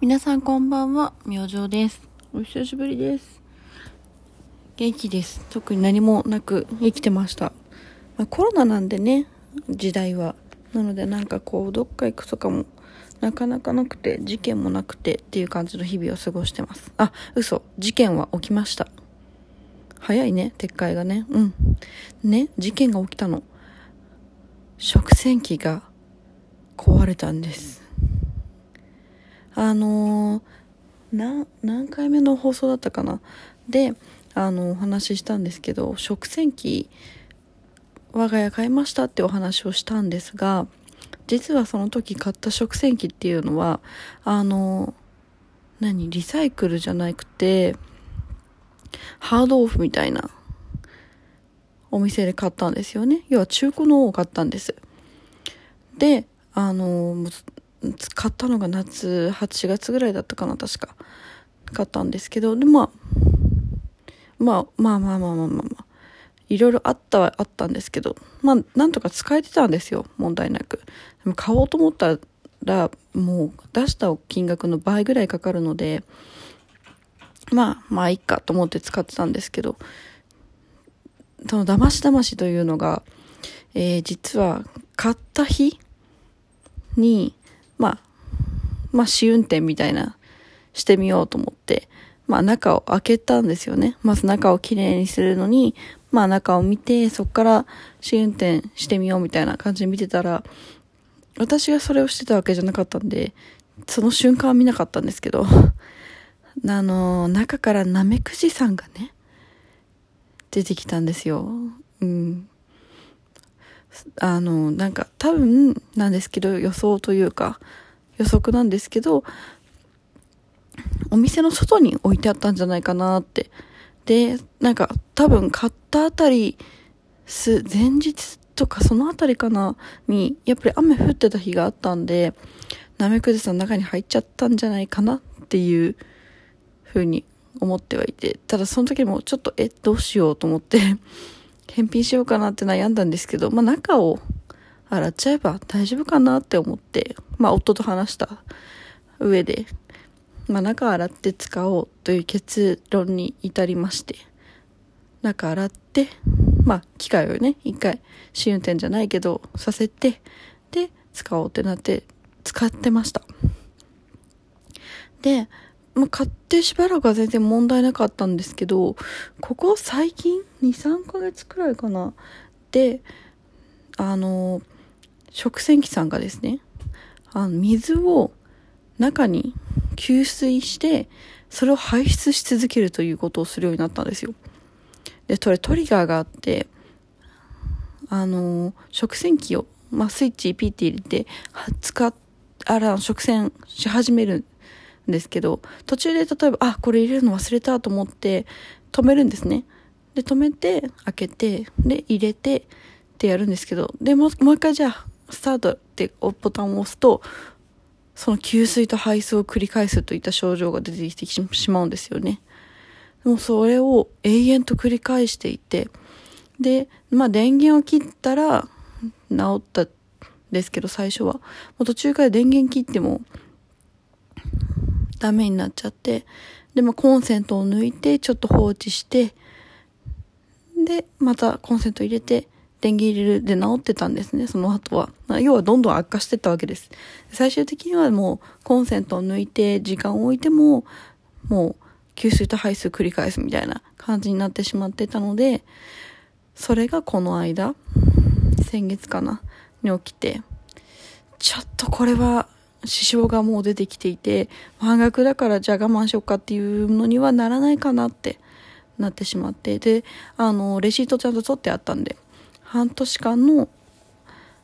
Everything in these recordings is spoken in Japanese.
皆さんこんばんは、明星です。お久しぶりです。元気です。特に何もなく生きてました。まあ、コロナなんでね、時代は。なのでなんかこう、どっか行くとかもなかなかなくて、事件もなくてっていう感じの日々を過ごしてます。あ、嘘。事件は起きました。早いね、撤回がね。うん。ね、事件が起きたの。食洗機が壊れたんです。あのーな、何回目の放送だったかな？で、あの、お話ししたんですけど、食洗機、我が家買いましたってお話をしたんですが、実はその時買った食洗機っていうのは、あの、何、リサイクルじゃなくて、ハードオフみたいなお店で買ったんですよね。要は中古のを買ったんです。で、あの、買ったのが夏8月ぐらいだったかな確か。買ったんですけどで、まあ、まあまあまあまあまあまあまあいろいろあったはあったんですけどまあなんとか使えてたんですよ問題なく。でも買おうと思ったらもう出した金額の倍ぐらいかかるのでまあまあいいかと思って使ってたんですけどそのだましだましというのが、えー、実は買った日にまあ、まあ試運転みたいなしてみようと思って、まあ中を開けたんですよね。まず中をきれいにするのに、まあ中を見て、そこから試運転してみようみたいな感じで見てたら、私がそれをしてたわけじゃなかったんで、その瞬間は見なかったんですけど、あの、中からナメクジさんがね、出てきたんですよ。うん。あの、なんか多分なんですけど予想というか予測なんですけど、お店の外に置いてあったんじゃないかなって。で、なんか多分買ったあたり、す、前日とかそのあたりかなに、やっぱり雨降ってた日があったんで、ナメクジさんの中に入っちゃったんじゃないかなっていう風に思ってはいて、ただその時もちょっと、え、どうしようと思って、返品しようかなって悩んだんですけど、まあ中を洗っちゃえば大丈夫かなって思って、まあ夫と話した上で、まあ中洗って使おうという結論に至りまして、中洗って、まあ機械をね、一回試運転じゃないけど、させて、で、使おうってなって、使ってました。で、まあ、買ってしばらくは全然問題なかったんですけど、ここ最近、2、3ヶ月くらいかな。で、あの、食洗機さんがですね、あの、水を中に給水して、それを排出し続けるということをするようになったんですよ。で、それトリガーがあって、あの、食洗機を、まあ、スイッチピッて入れて、使っ、あら、食洗し始めるんですけど、途中で例えば、あ、これ入れるの忘れたと思って、止めるんですね。で、止めて、開けて、で、入れて、ってやるんですけど、で、もうもう一回じゃあ、スタートってボタンを押すと、その給水と排水を繰り返すといった症状が出てきてしまうんですよね。でもそれを永遠と繰り返していて、で、まあ電源を切ったら治ったんですけど、最初は。もう途中から電源切ってもダメになっちゃって、で、まあコンセントを抜いてちょっと放置して、で、またコンセント入れて、電源入れるで治ってたんですね、その後は。要はどんどん悪化してったわけです。最終的にはもうコンセントを抜いて時間を置いても、もう給水と排水繰り返すみたいな感じになってしまってたので、それがこの間、先月かな、に起きて、ちょっとこれは支障がもう出てきていて、半額だからじゃあ我慢しようかっていうのにはならないかなってなってしまって、で、あの、レシートちゃんと取ってあったんで、半年間の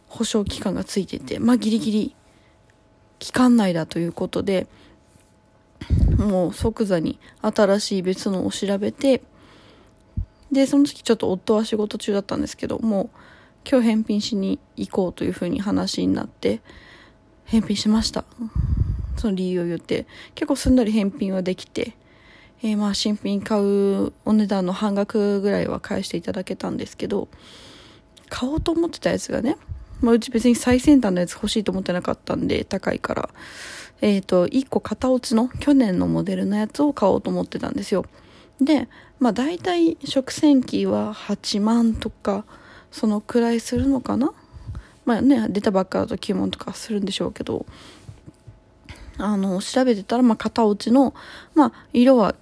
保証期間がついてて、まあギリギリ期間内だということで、もう即座に新しい別のを調べて、で、その時ちょっと夫は仕事中だったんですけど、もう今日返品しに行こうというふうに話になって、返品しました。その理由を言って、結構すんなり返品はできて、えー、まあ新品買うお値段の半額ぐらいは返していただけたんですけど、買おうと思ってたやつがね、まあ、うち別に最先端のやつ欲しいと思ってなかったんで、高いから。えっ、ー、と、1個型落ちの去年のモデルのやつを買おうと思ってたんですよ。で、まあ大体食洗機は8万とか、そのくらいするのかな？まあね、出たばっかだと9万とかするんでしょうけど、あの、調べてたら、まあ型落ちの、まあ色は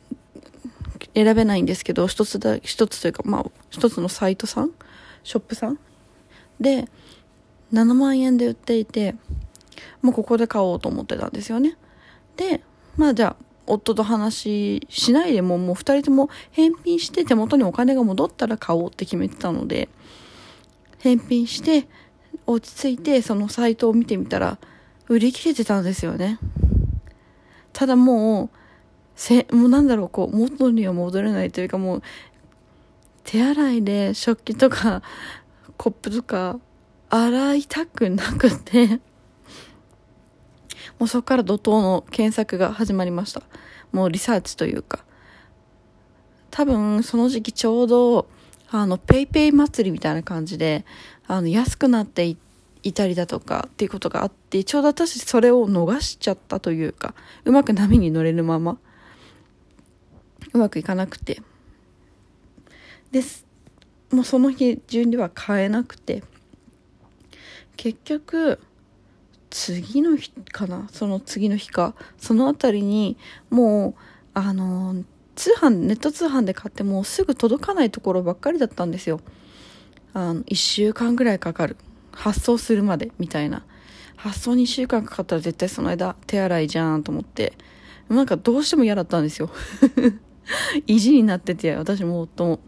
選べないんですけど、一つだ、一つというか、まあ一つのサイトさんショップさんで、7万円で売っていて、もうここで買おうと思ってたんですよね。で、まあじゃあ、夫と話しないでももう二人とも返品して手元にお金が戻ったら買おうって決めてたので、返品して落ち着いてそのサイトを見てみたら売り切れてたんですよね。ただもう、せ、もうなんだろう、こう、元には戻れないというかもう、手洗いで食器とか コップとか洗いたくなくて もうそこから怒涛の検索が始まりました。もうリサーチというか。多分その時期ちょうど、あの、 PayPay 祭りみたいな感じで、あの、安くなっていたりだとかっていうことがあって、ちょうど私それを逃しちゃったというか、うまく波に乗れるまま、うまくいかなくて。です。もうその日中には買えなくて、結局、次の日かな？その次の日かその辺りにもうあの通販ネット通販で買ってもすぐ届かないところばっかりだったんですよあの1週間ぐらいかかる。発送するまでみたいな。発送に1週間かかったら絶対その間手洗いじゃんと思って。なんかどうしても嫌だったんですよ。意地になってて私も夫も。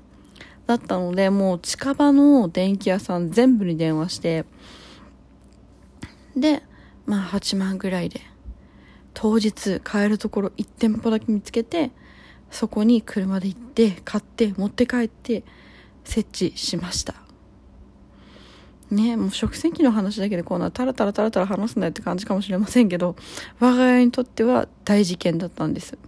だったのでもう近場の電気屋さん全部に電話して。でまあ8万ぐらいで当日買えるところ1店舗だけ見つけてそこに車で行って買って持って帰って設置しました。ねもう食洗機の話だけでこうなタラタラタラタラ話すんだよって感じかもしれませんけど我が家にとっては大事件だったんです。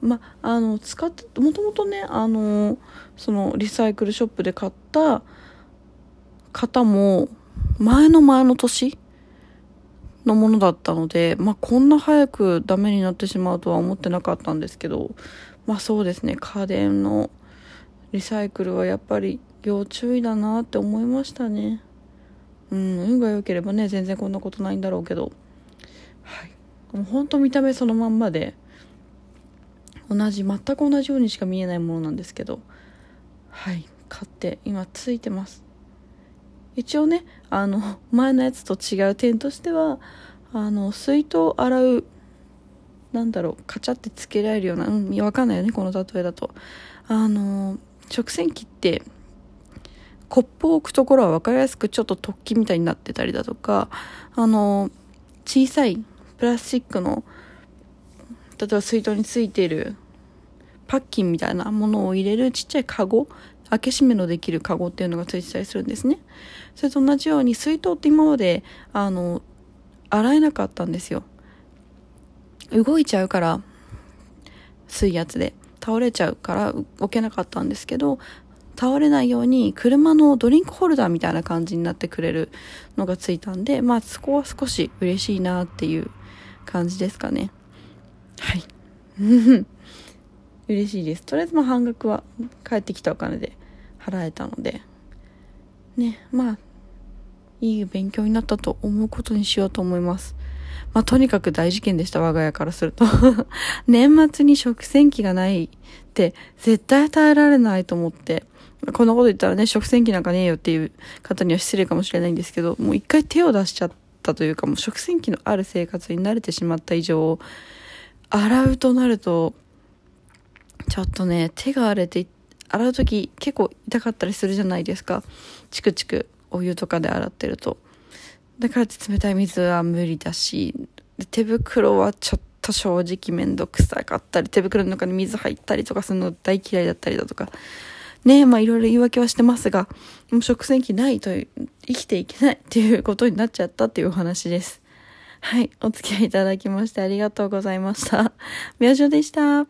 まあの使ってもともとねあのそのリサイクルショップで買った方も前の前の年のものだったので、まあ、こんな早くダメになってしまうとは思ってなかったんですけど、まあそうですね、家電のリサイクルはやっぱり要注意だなって思いましたね。うん、運が良ければね、全然こんなことないんだろうけど、はい。もうほんと見た目そのまんまで、同じ、全く同じようにしか見えないものなんですけど、はい、買って今ついてます。一応ね、あの、前のやつと違う点としては、あの、水筒を洗う、なんだろう、カチャってつけられるような、うん、わかんないよね、この例えだと。あの、食洗機って、コップを置くところは分かりやすくちょっと突起みたいになってたりだとか、あの、小さいプラスチックの、例えば水筒についているパッキンみたいなものを入れるちっちゃいカゴ開け閉めのできるカゴっていうのがついてたりするんですね。それと同じように水筒って今まで、あの、洗えなかったんですよ。動いちゃうから、水圧で倒れちゃうから置けなかったんですけど、倒れないように車のドリンクホルダーみたいな感じになってくれるのがついたんで、まあそこは少し嬉しいなっていう感じですかね。はい。嬉しいです。とりあえずまあ半額は帰ってきたお金で払えたので、ね、まあ、いい勉強になったと思うことにしようと思います。まあ、とにかく大事件でした、我が家からすると。年末に食洗機がないって絶対耐えられないと思って、こんなこと言ったらね、食洗機なんかねえよっていう方には失礼かもしれないんですけど、もう一回手を出しちゃったというか、もう食洗機のある生活に慣れてしまった以上、洗うとなると、ちょっとね、手が荒れて、洗う時結構痛かったりするじゃないですか。チクチクお湯とかで洗ってると。だからって冷たい水は無理だし、手袋はちょっと正直めんどくさかったり、手袋の中に水入ったりとかするの大嫌いだったりだとか。ねまあいろいろ言い訳はしてますが、もう食洗機ないと生きていけないっていうことになっちゃったっていうお話です。はい。お付き合いいただきましてありがとうございました。明星でした。